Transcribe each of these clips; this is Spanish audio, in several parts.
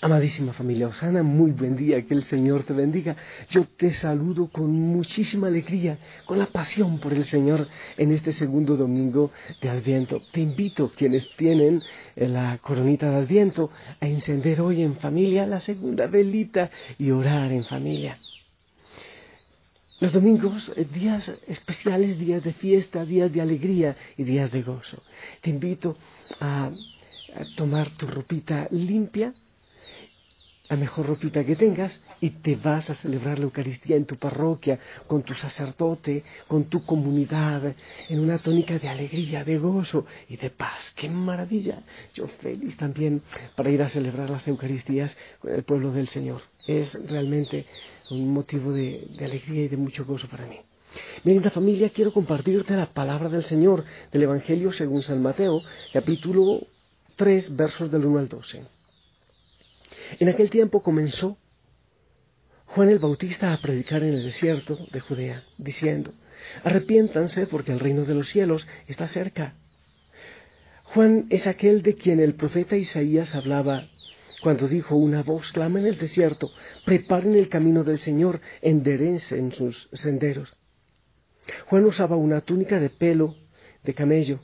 Amadísima familia Osana, muy buen día, que el Señor te bendiga. Yo te saludo con muchísima alegría, con la pasión por el Señor en este segundo domingo de Adviento. Te invito, quienes tienen la coronita de Adviento, a encender hoy en familia la segunda velita y orar en familia. Los domingos, eh, días especiales, días de fiesta, días de alegría y días de gozo. Te invito a, a tomar tu ropita limpia, la mejor ropita que tengas y te vas a celebrar la Eucaristía en tu parroquia, con tu sacerdote, con tu comunidad, en una tónica de alegría, de gozo y de paz. ¡Qué maravilla! Yo feliz también para ir a celebrar las Eucaristías con el pueblo del Señor. Es realmente un motivo de, alegría y de mucho gozo para mí. Mi linda familia, quiero compartirte la palabra del Señor del Evangelio según San Mateo, capítulo 3, versos del 1 al 12. En aquel tiempo comenzó Juan el Bautista a predicar en el desierto de Judea, diciendo, arrepiéntanse porque el reino de los cielos está cerca. Juan es aquel de quien el profeta Isaías hablaba cuando dijo una voz clama en el desierto, preparen el camino del Señor, enderecen sus senderos. Juan usaba una túnica de pelo de camello,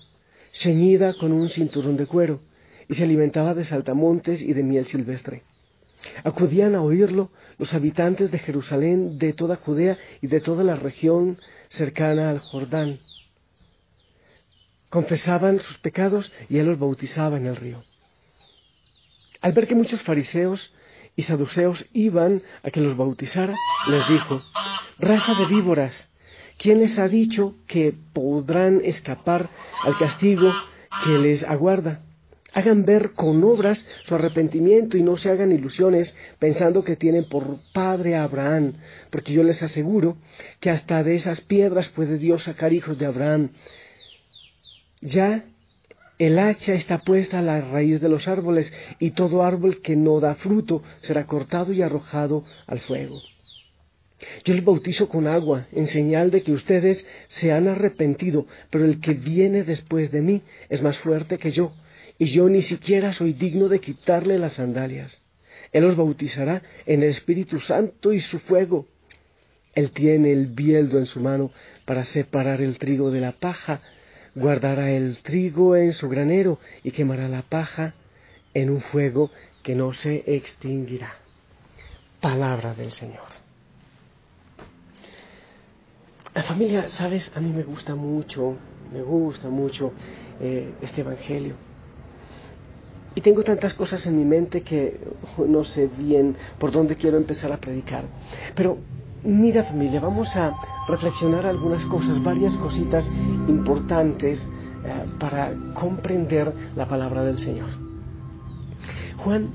ceñida con un cinturón de cuero, y se alimentaba de saltamontes y de miel silvestre. Acudían a oírlo los habitantes de Jerusalén, de toda Judea y de toda la región cercana al Jordán. Confesaban sus pecados y él los bautizaba en el río. Al ver que muchos fariseos y saduceos iban a que los bautizara, les dijo, raza de víboras, ¿quién les ha dicho que podrán escapar al castigo que les aguarda? Hagan ver con obras su arrepentimiento y no se hagan ilusiones pensando que tienen por padre a Abraham, porque yo les aseguro que hasta de esas piedras puede Dios sacar hijos de Abraham. Ya el hacha está puesta a la raíz de los árboles y todo árbol que no da fruto será cortado y arrojado al fuego. Yo les bautizo con agua en señal de que ustedes se han arrepentido, pero el que viene después de mí es más fuerte que yo y yo ni siquiera soy digno de quitarle las sandalias. Él os bautizará en el Espíritu Santo y su fuego. Él tiene el bieldo en su mano para separar el trigo de la paja, guardará el trigo en su granero y quemará la paja en un fuego que no se extinguirá. Palabra del Señor. La familia, sabes, a mí me gusta mucho, me gusta mucho eh, este Evangelio. Y tengo tantas cosas en mi mente que no sé bien por dónde quiero empezar a predicar. Pero mira familia, vamos a reflexionar algunas cosas, varias cositas importantes eh, para comprender la palabra del Señor. Juan,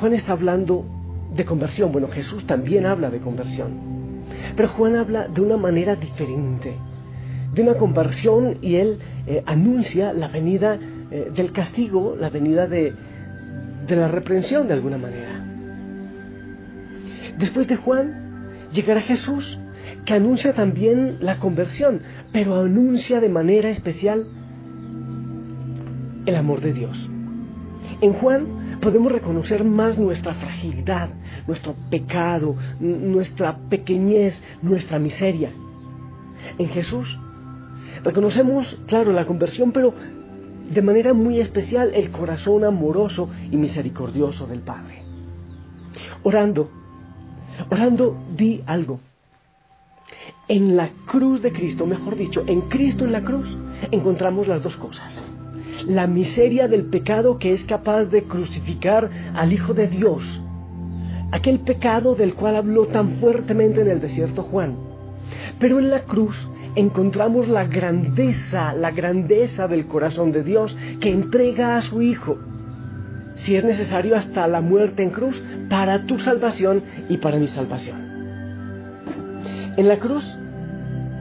Juan está hablando de conversión. Bueno, Jesús también habla de conversión. Pero Juan habla de una manera diferente, de una conversión y él eh, anuncia la venida eh, del castigo, la venida de, de la reprensión de alguna manera. Después de Juan llegará Jesús, que anuncia también la conversión, pero anuncia de manera especial el amor de Dios. En Juan podemos reconocer más nuestra fragilidad, nuestro pecado, nuestra pequeñez, nuestra miseria. En Jesús reconocemos, claro, la conversión, pero de manera muy especial el corazón amoroso y misericordioso del Padre. Orando, orando, di algo. En la cruz de Cristo, mejor dicho, en Cristo en la cruz, encontramos las dos cosas. La miseria del pecado que es capaz de crucificar al Hijo de Dios. Aquel pecado del cual habló tan fuertemente en el desierto Juan. Pero en la cruz encontramos la grandeza, la grandeza del corazón de Dios que entrega a su Hijo, si es necesario hasta la muerte en cruz, para tu salvación y para mi salvación. En la cruz,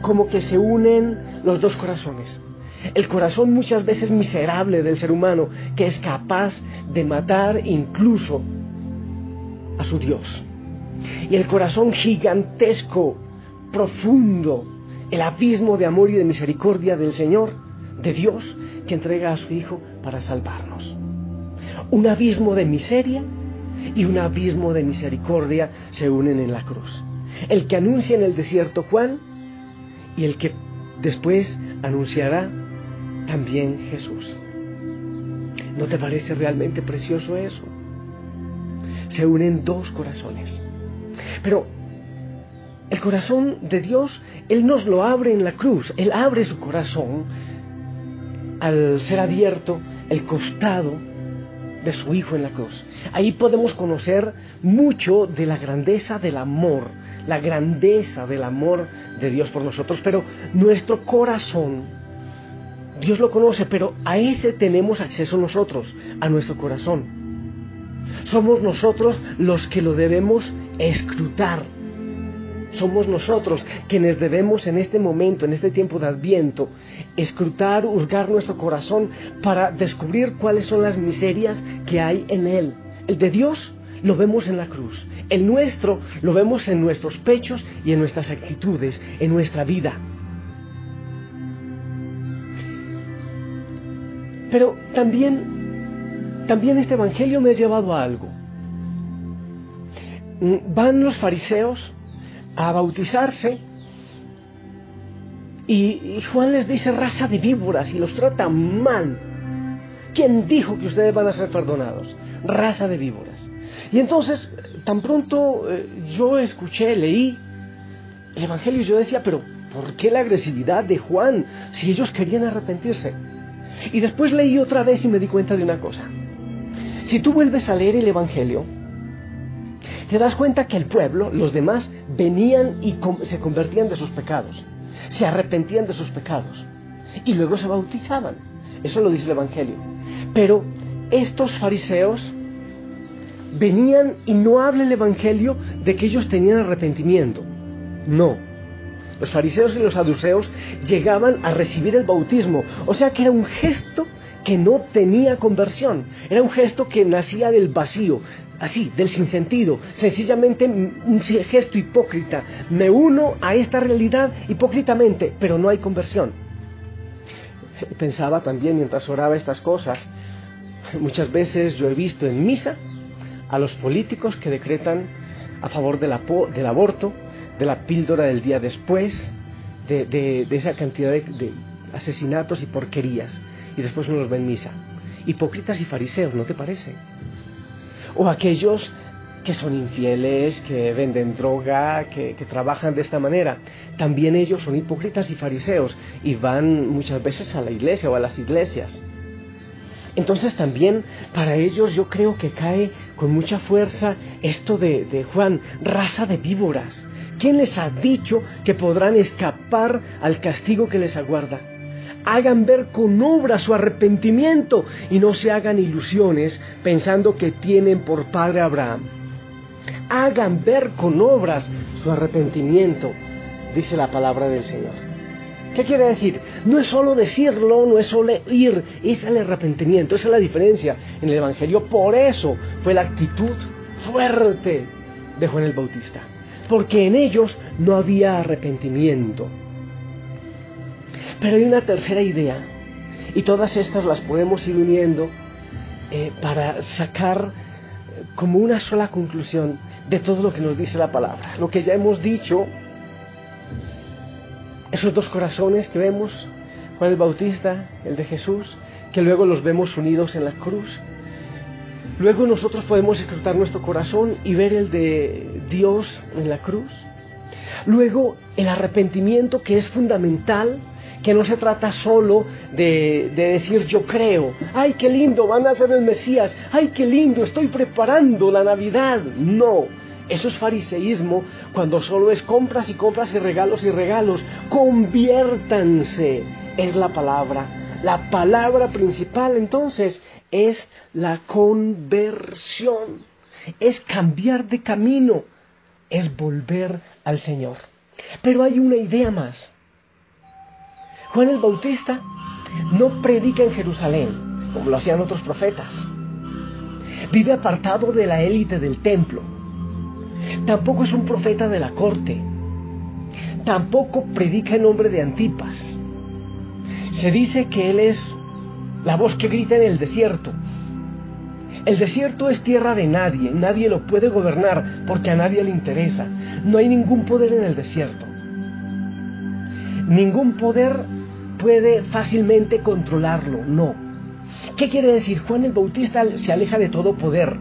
como que se unen los dos corazones. El corazón muchas veces miserable del ser humano, que es capaz de matar incluso a su Dios. Y el corazón gigantesco, profundo, el abismo de amor y de misericordia del Señor, de Dios, que entrega a su Hijo para salvarnos. Un abismo de miseria y un abismo de misericordia se unen en la cruz. El que anuncia en el desierto Juan y el que después anunciará también Jesús. ¿No te parece realmente precioso eso? Se unen dos corazones. Pero el corazón de Dios, Él nos lo abre en la cruz. Él abre su corazón al ser abierto el costado de su Hijo en la cruz. Ahí podemos conocer mucho de la grandeza del amor, la grandeza del amor de Dios por nosotros, pero nuestro corazón, Dios lo conoce, pero a ese tenemos acceso nosotros, a nuestro corazón. Somos nosotros los que lo debemos escrutar. Somos nosotros quienes debemos en este momento, en este tiempo de adviento, escrutar, hurgar nuestro corazón para descubrir cuáles son las miserias que hay en él. El de Dios lo vemos en la cruz. El nuestro lo vemos en nuestros pechos y en nuestras actitudes, en nuestra vida. Pero también, también este Evangelio me ha llevado a algo. Van los fariseos a bautizarse y, Juan les dice raza de víboras y los trata mal. ¿Quién dijo que ustedes van a ser perdonados? Raza de víboras. Y entonces, tan pronto eh, yo escuché, leí el Evangelio y yo decía, pero ¿por qué la agresividad de Juan si ellos querían arrepentirse? Y después leí otra vez y me di cuenta de una cosa. Si tú vuelves a leer el Evangelio, te das cuenta que el pueblo, los demás, venían y se convertían de sus pecados, se arrepentían de sus pecados y luego se bautizaban. Eso lo dice el Evangelio. Pero estos fariseos venían y no habla el Evangelio de que ellos tenían arrepentimiento. No. Los fariseos y los saduceos llegaban a recibir el bautismo. O sea que era un gesto que no tenía conversión. Era un gesto que nacía del vacío, así, del sinsentido. Sencillamente un gesto hipócrita. Me uno a esta realidad hipócritamente, pero no hay conversión. Pensaba también mientras oraba estas cosas. Muchas veces yo he visto en misa a los políticos que decretan a favor del, aborto, de la píldora del día después, de, esa cantidad de, asesinatos y porquerías. Y después uno los ve en misa. Hipócritas y fariseos, ¿no te parece? O aquellos que son infieles, que venden droga, que, que, trabajan de esta manera. También ellos son hipócritas y fariseos y van muchas veces a la iglesia o a las iglesias. Entonces también para ellos yo creo que cae con mucha fuerza esto de, Juan, raza de víboras. ¿Quién les ha dicho que podrán escapar al castigo que les aguarda? Hagan ver con obra su arrepentimiento y no se hagan ilusiones pensando que tienen por padre Abraham. Hagan ver con obras su arrepentimiento, dice la palabra del Señor. ¿Qué quiere decir? No es solo decirlo, no es solo ir, es el arrepentimiento, esa es la diferencia en el Evangelio. Por eso fue la actitud fuerte de Juan el Bautista, porque en ellos no había arrepentimiento. Pero hay una tercera idea, y todas estas las podemos ir uniendo eh, para sacar eh, como una sola conclusión de todo lo que nos dice la palabra. Lo que ya hemos dicho esos dos corazones que vemos, Juan el Bautista, el de Jesús, que luego los vemos unidos en la cruz. Luego nosotros podemos escrutar nuestro corazón y ver el de Dios en la cruz. Luego el arrepentimiento que es fundamental, que no se trata solo de, de, decir yo creo, ay qué lindo, van a ser el Mesías, ay qué lindo, estoy preparando la Navidad. No, Eso es fariseísmo cuando solo es compras y compras y regalos y regalos. Conviértanse, es la palabra. La palabra principal entonces es la conversión. Es cambiar de camino. Es volver al Señor. Pero hay una idea más. Juan el Bautista no predica en Jerusalén, como lo hacían otros profetas. Vive apartado de la élite del templo. Tampoco es un profeta de la corte. Tampoco predica en nombre de Antipas. Se dice que él es la voz que grita en el desierto. El desierto es tierra de nadie, nadie lo puede gobernar porque a nadie le interesa. No hay ningún poder en el desierto. Ningún poder puede fácilmente controlarlo, no. ¿Qué quiere decir? Juan el Bautista se aleja de todo poder.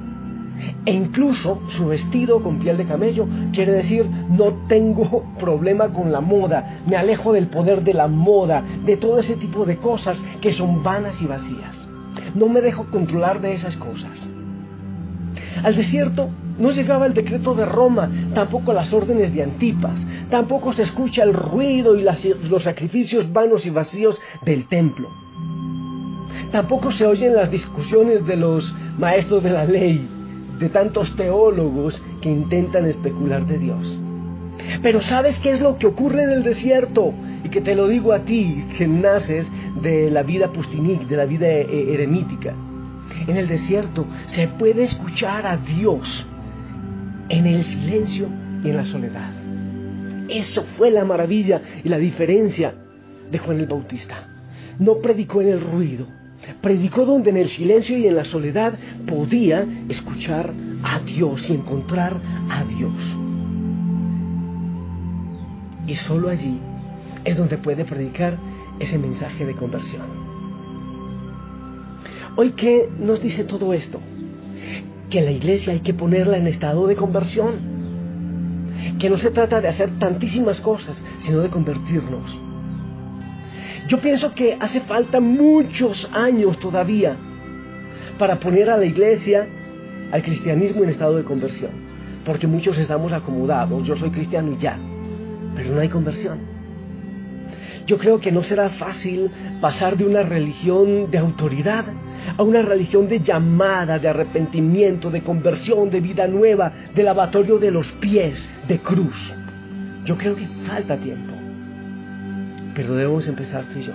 E incluso su vestido con piel de camello quiere decir no tengo problema con la moda, me alejo del poder de la moda, de todo ese tipo de cosas que son vanas y vacías. No me dejo controlar de esas cosas. Al desierto no llegaba el decreto de Roma, tampoco las órdenes de Antipas, tampoco se escucha el ruido y los sacrificios vanos y vacíos del templo. Tampoco se oyen las discusiones de los maestros de la ley, de tantos teólogos que intentan especular de Dios. Pero ¿sabes qué es lo que ocurre en el desierto? Y que te lo digo a ti, que naces de la vida pustinik, de la vida eh, eremítica. En el desierto se puede escuchar a Dios en el silencio y en la soledad. Eso fue la maravilla y la diferencia de Juan el Bautista. No predicó en el ruido, predicó donde en el silencio y en la soledad podía escuchar a Dios y encontrar a Dios. Y solo allí es donde puede predicar ese mensaje de conversión. Hoy, ¿qué nos dice todo esto? Que la iglesia hay que ponerla en estado de conversión. Que no se trata de hacer tantísimas cosas, sino de convertirnos. Yo pienso que hace falta muchos años todavía para poner a la iglesia, al cristianismo en estado de conversión. Porque muchos estamos acomodados, yo soy cristiano y ya, pero no hay conversión. Yo creo que no será fácil pasar de una religión de autoridad a una religión de llamada, de arrepentimiento, de conversión, de vida nueva, de lavatorio de los pies, de cruz. Yo creo que falta tiempo, pero debemos empezar tú y yo.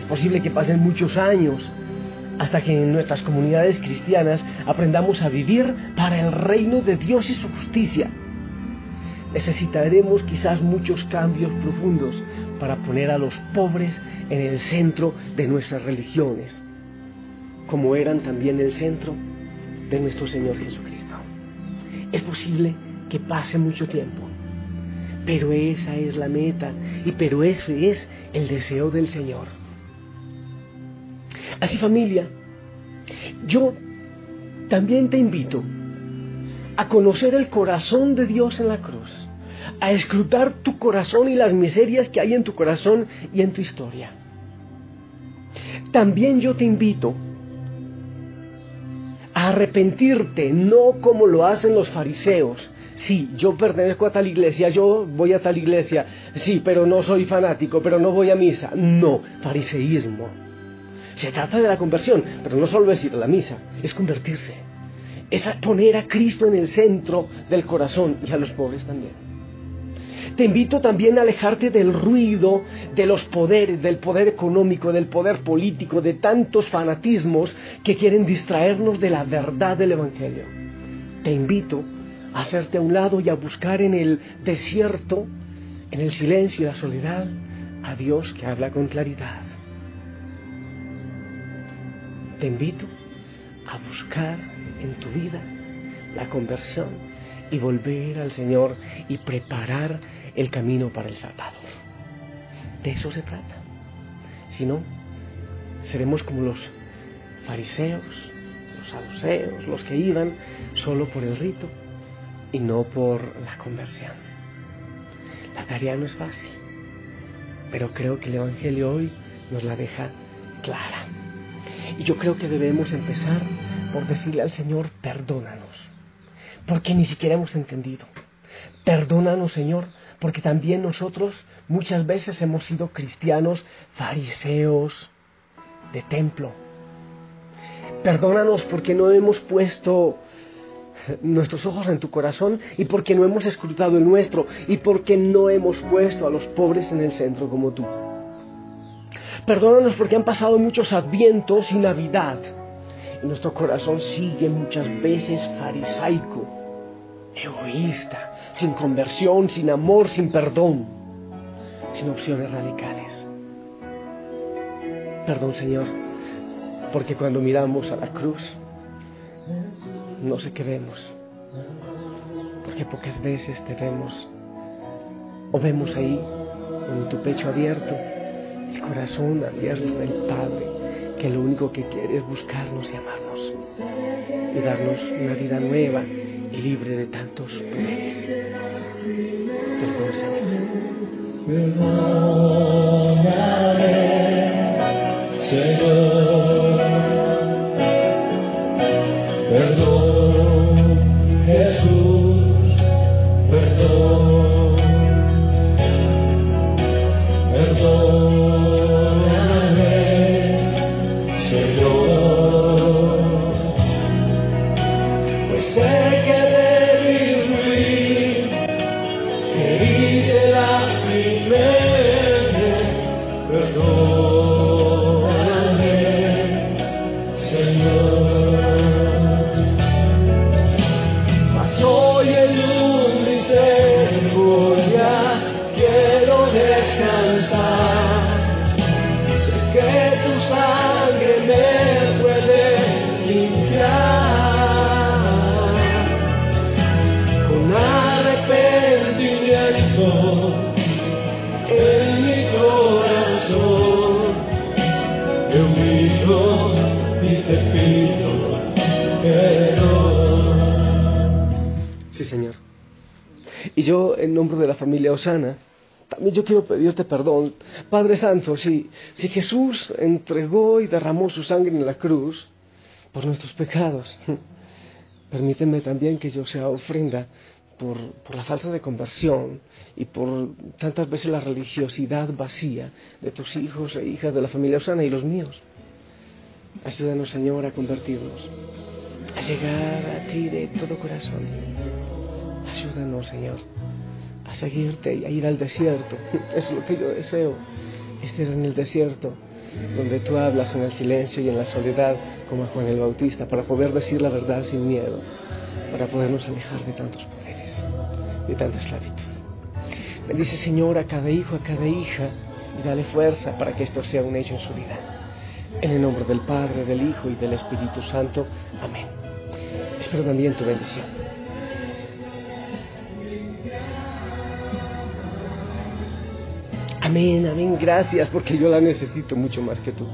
Es posible que pasen muchos años hasta que en nuestras comunidades cristianas aprendamos a vivir para el reino de Dios y su justicia necesitaremos quizás muchos cambios profundos para poner a los pobres en el centro de nuestras religiones, como eran también el centro de nuestro Señor Jesucristo. Es posible que pase mucho tiempo, pero esa es la meta y pero ese es el deseo del Señor. Así familia, yo también te invito a conocer el corazón de Dios en la cruz, a escrutar tu corazón y las miserias que hay en tu corazón y en tu historia. También yo te invito a arrepentirte, no como lo hacen los fariseos. Sí, yo pertenezco a tal iglesia, yo voy a tal iglesia, sí, pero no soy fanático, pero no voy a misa. No, fariseísmo. Se trata de la conversión, pero no solo es ir a la misa, es convertirse es poner a Cristo en el centro del corazón y a los pobres también. Te invito también a alejarte del ruido, de los poderes, del poder económico, del poder político, de tantos fanatismos que quieren distraernos de la verdad del Evangelio. Te invito a hacerte a un lado y a buscar en el desierto, en el silencio y la soledad, a Dios que habla con claridad. Te invito a buscar en tu vida la conversión y volver al Señor y preparar el camino para el Salvador. De eso se trata. Si no, seremos como los fariseos, los saduceos, los que iban solo por el rito y no por la conversión. La tarea no es fácil, pero creo que el Evangelio hoy nos la deja clara. Y yo creo que debemos empezar por decirle al Señor, perdónanos. porque ni siquiera hemos entendido. Perdónanos, Señor, porque también nosotros muchas veces hemos sido cristianos fariseos de templo. Perdónanos porque no hemos puesto nuestros ojos en tu corazón y porque no hemos escrutado el nuestro y porque no hemos puesto a los pobres en el centro como tú. Perdónanos porque han pasado muchos advientos y Navidad nuestro corazón sigue muchas veces farisaico, egoísta, sin conversión, sin amor, sin perdón, sin opciones radicales. Perdón Señor, porque cuando miramos a la cruz, no sé qué vemos, porque pocas veces te vemos o vemos ahí con tu pecho abierto, el corazón abierto del Padre, que lo único que quiere es buscarnos y amarnos y darnos una vida nueva y libre de tantos poderes. Perdón, Señor. Familia Osana, también yo quiero pedirte perdón. Padre Santo, si, si Jesús entregó y derramó su sangre en la cruz por nuestros pecados, permíteme también que yo sea ofrenda por, por la falta de conversión y por tantas veces la religiosidad vacía de tus hijos e hijas de la familia Osana y los míos. Ayúdanos, Señor, a convertirnos, a llegar a ti de todo corazón. Ayúdanos, Señor, a seguirte y a ir al desierto. Es lo que yo deseo, estar en el desierto, donde tú hablas en el silencio y en la soledad, como a Juan el Bautista, para poder decir la verdad sin miedo, para podernos alejar de tantos poderes, de tanta esclavitud. Bendice, Señor, a cada hijo, a cada hija, y dale fuerza para que esto sea un hecho en su vida. En el nombre del Padre, del Hijo y del Espíritu Santo. Amén. Espero también tu bendición. Amén, amén, gracias, porque yo la necesito mucho más que tú.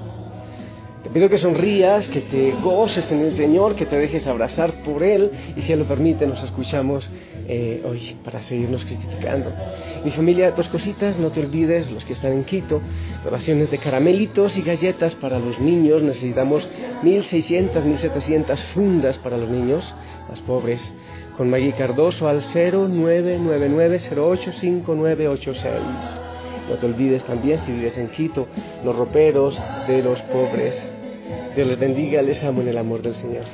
Te pido que sonrías, que te goces en el Señor, que te dejes abrazar por Él y si Él lo permite nos escuchamos eh, hoy para seguirnos cristificando. Mi familia, dos cositas, no te olvides, los que están en Quito, donaciones de caramelitos y galletas para los niños. Necesitamos 1.600, 1.700 fundas para los niños más pobres. Con Maggie Cardoso al 0999085986. No te olvides también, si vives en Quito, los roperos de los pobres. Dios les bendiga, les amo en el amor del Señor.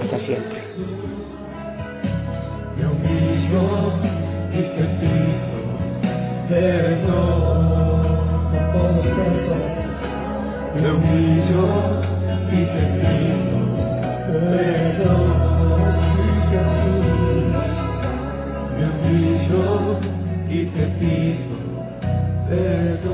Hasta siempre. Me humillo y te pido perdón. Todo corazón. Me humillo y te pido perdón. Sí, Jesús. Me humillo y te pido perdón.